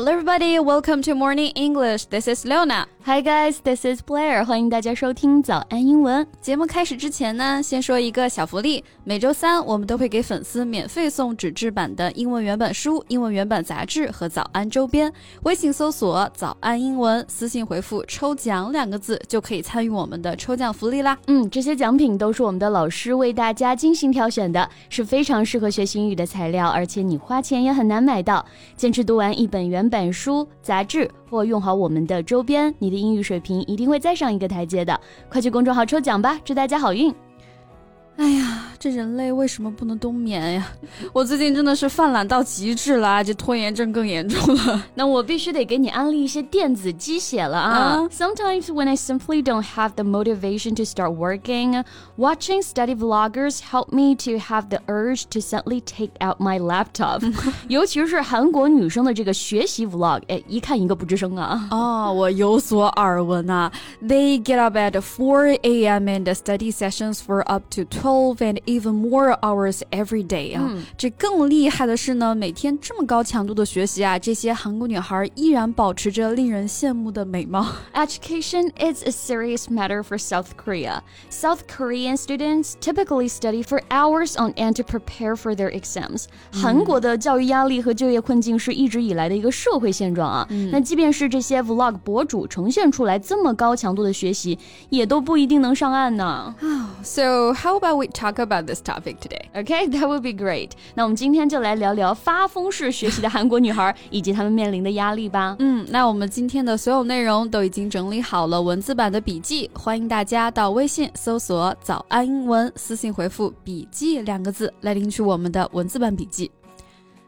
Hello, everybody. Welcome to Morning English. This is Leona. Hi, guys. This is Blair. 欢迎大家收听早安英文节目。开始之前呢，先说一个小福利。每周三我们都会给粉丝免费送纸质版的英文原版书、英文原版杂志和早安周边。微信搜索“早安英文”，私信回复“抽奖”两个字就可以参与我们的抽奖福利啦。嗯，这些奖品都是我们的老师为大家精心挑选的，是非常适合学习英语的材料，而且你花钱也很难买到。坚持读完一本原版书、杂志或用好我们的周边，你的英语水平一定会再上一个台阶的。快去公众号抽奖吧，祝大家好运！哎呀。这人类为什么不能冬眠呀？我最近真的是犯懒到极致了，这拖延症更严重了。那我必须得给你安利一些电子鸡血了啊！Sometimes when I simply don't have the motivation to start working, watching study vloggers help me to have the urge to suddenly take out my laptop。尤其是韩国女生的这个学习 vlog，哎，一看一个不吱声啊！哦，我有所耳闻啊。They get up at 4 a.m. and study sessions for up to 12 and even more hours every day 啊！这更厉害的是呢，每天这么高强度的学习啊，这些韩国女孩依然保持着令人羡慕的美貌。Education is a serious matter for South Korea. South Korean students typically study for hours on end to prepare for their exams. 韩国的教育压力和就业困境是一直以来的一个社会现状啊。那即便是这些 vlog 博主呈现出来这么高强度的学习，也都不一定能上岸呢。So how about we talk about this topic today. Okay, that would be great. 那我们今天就来聊聊发疯式学习的韩国女孩以及她们面临的压力吧。嗯，那我们今天的所有内容都已经整理好了文字版的笔记，欢迎大家到微信搜索“早安英文”，私信回复“笔记”两个字来领取我们的文字版笔记。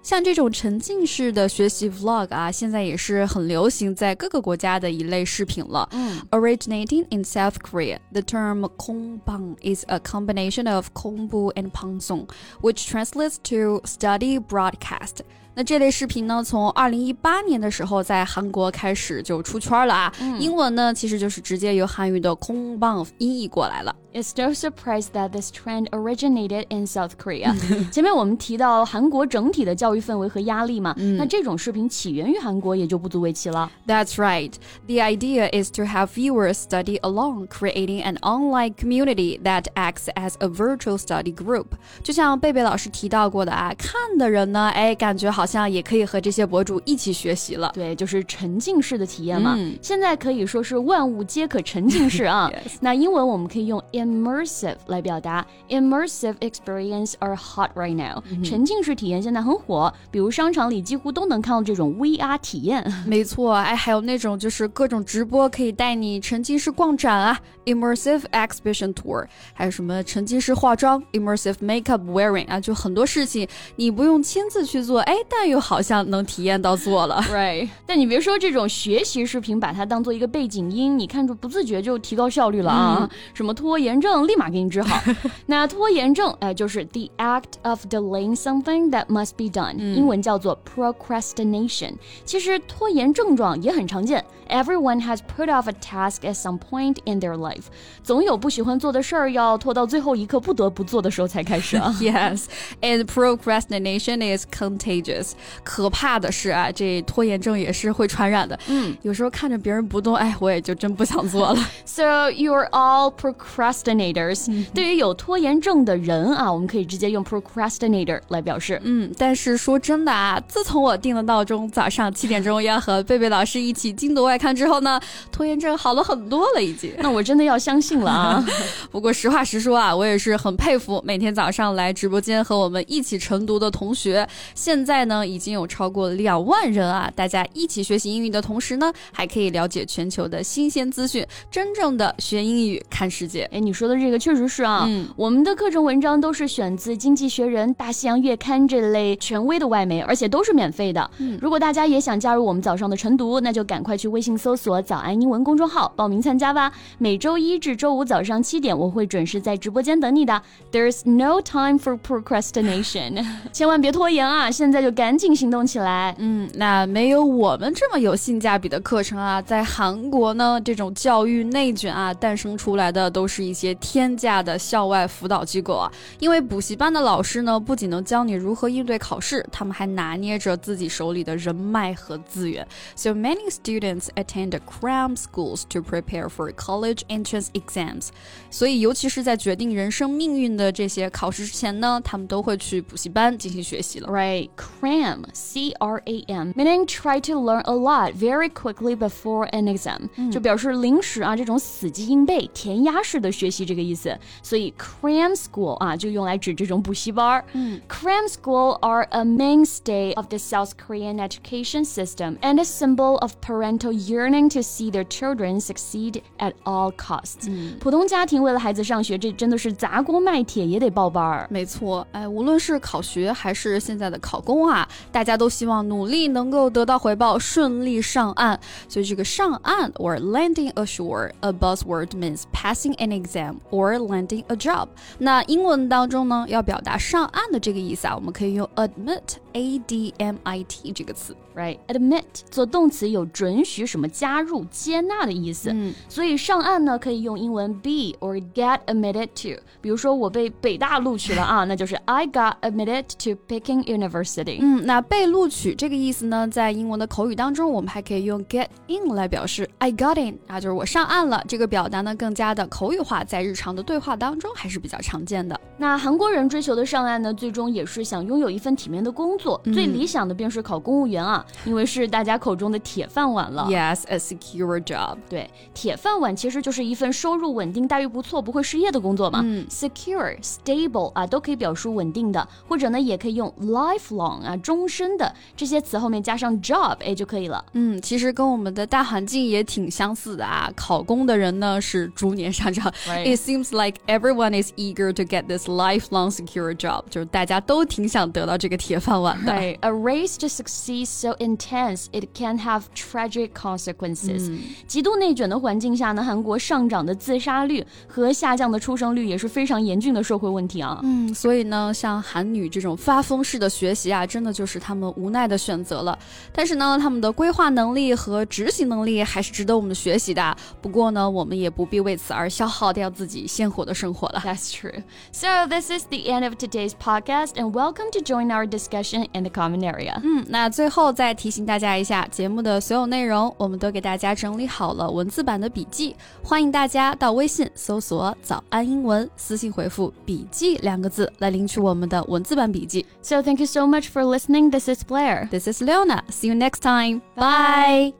像这种沉浸式的学习 vlog 啊，现在也是很流行在各个国家的一类视频了。嗯，Originating in South Korea, the term kongbang is a combination of kongbu and pangsong, which translates to study broadcast. 那这类视频呢，从二零一八年的时候在韩国开始就出圈了啊。嗯、英文呢，其实就是直接由韩语的空棒音译过来了。It's no surprise that this trend originated in South Korea。前面我们提到韩国整体的教育氛围和压力嘛，那这种视频起源于韩国也就不足为奇了。That's right. The idea is to have viewers study along, creating an online community that acts as a virtual study group。就像贝贝老师提到过的啊，看的人呢，哎，感觉好。 好像也可以和这些博主一起学习了，对，就是沉浸式的体验嘛。嗯、现在可以说是万物皆可沉浸式啊。yes. 那英文我们可以用 immersive 来表达，immersive experience are hot right now、嗯。沉浸式体验现在很火，比如商场里几乎都能看到这种 VR 体验。没错，哎，还有那种就是各种直播可以带你沉浸式逛展啊，immersive exhibition tour，还有什么沉浸式化妆，immersive makeup wearing 啊，就很多事情你不用亲自去做，哎。但又好像能体验到做了，right？但你别说这种学习视频，把它当做一个背景音，你看着不自觉就提高效率了啊！什么拖延症，立马给你治好。那拖延症，哎，就是 the act of delaying something that must be done，英文叫做 procrastination。其实拖延症状也很常见 ，everyone has put off a task at some point in their life，总有不喜欢做的事儿要拖到最后一刻不得不做的时候才开始啊。Yes，and procrastination is contagious。可怕的是啊，这拖延症也是会传染的。嗯，有时候看着别人不动，哎，我也就真不想做了。So you're all procrastinators。对于有拖延症的人啊，我们可以直接用 procrastinator 来表示。嗯，但是说真的啊，自从我定了闹钟，早上七点钟要和贝贝老师一起精读外 刊之后呢，拖延症好了很多了，已经。那我真的要相信了啊。不过实话实说啊，我也是很佩服每天早上来直播间和我们一起晨读的同学。现在呢？呢，已经有超过两万人啊！大家一起学习英语的同时呢，还可以了解全球的新鲜资讯，真正的学英语看世界。哎，你说的这个确实是啊。嗯，我们的课程文章都是选自《经济学人》《大西洋月刊》这类权威的外媒，而且都是免费的。嗯，如果大家也想加入我们早上的晨读，那就赶快去微信搜索“早安英文”公众号报名参加吧。每周一至周五早上七点，我会准时在直播间等你的。There's no time for procrastination，千万别拖延啊！现在就赶紧行动起来。嗯，那没有我们这么有性价比的课程啊，在韩国呢，这种教育内卷啊，诞生出来的都是一些天价的校外辅导机构啊。因为补习班的老师呢，不仅能教你如何应对考试，他们还拿捏着自己手里的人脉和资源。So many students attend cram schools to prepare for college entrance exams。所以，尤其是在决定人生命运的这些考试之前呢，他们都会去补习班进行学习了。Right, cram, C R A M, meaning try to learn a lot very quickly before an exam，、就表示临时啊这种死记硬背、填鸭式的学习这个意思。所以 cram school 啊就用来指这种补习班儿。Cram school are a mainstay of the South Korean education system and a symbol of parental yearning to see their children succeed at all costs。普通家庭为了孩子上学，这真的是砸锅卖铁也得报班儿。没错，哎，无论是考学还是现在的考公啊，大家都希望努力能够得到回报，顺利上岸。所以这个上岸 or landing ashore，a buzzword means passing an exam or landing a job。那英文当中呢，要表达上岸的这个意思啊，我们可以用 admit，a d m i t 这个词。 Right, admit 做动词有准许 什么加入、接纳的意思，嗯所以上岸呢可以用英文 be or get admitted to。比如说我被北大录取了啊，那就是 I got admitted to Peking University。嗯，那被录取这个意思呢，在英文的口语当中，我们还可以用 get in 来表示 I got in 啊，就是我上岸了。这个表达呢更加的口语化，在日常的对话当中还是比较常见的。那韩国人追求的上岸呢，最终也是想拥有一份体面的工作，最理想的便是考公务员啊，因为是大家口中的铁饭碗了。Yes, a secure job. 对，铁饭碗其实就是一份收入稳定、待遇不错、不会失业的工作嘛。嗯 secure、stable 啊，都可以表示稳定的，或者呢，也可以用 lifelong 啊，终身的这些词后面加上 job，哎就可以了。嗯，其实跟我们的大环境也挺相似的啊。考公的人呢是逐年上涨。 Right. It seems like everyone is eager to get this lifelong secure job，就是大家都挺想得到这个铁饭碗的。 Right, a race to succeed so intense it can have tragic consequences、极度内卷的环境下呢，韩国上涨的自杀率和下降的出生率也是非常严峻的社会问题啊。嗯，所以呢，像韩女这种发疯式的学习啊，真的就是他们无奈的选择了。但是呢，他们的规划能力和执行能力还是值得我们学习的。不过呢，我们也不必为此而消耗掉自己鲜活的生活了。That's true. So this is the end of today's podcast, and welcome to join our discussion in the comment area. 嗯，那最后再提醒大家一下，节目的所有内容我们都给大家整理好了文字版的笔记，欢迎大家到微信搜索“早安英文”，私信回复“笔记”两个字来领取我们的文字版笔记。 So thank you so much for listening. This is Blair. This is Leona. See you next time. Bye.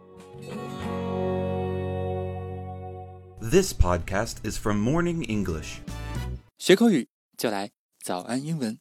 This podcast is from Morning English. 学口语就来早安英文。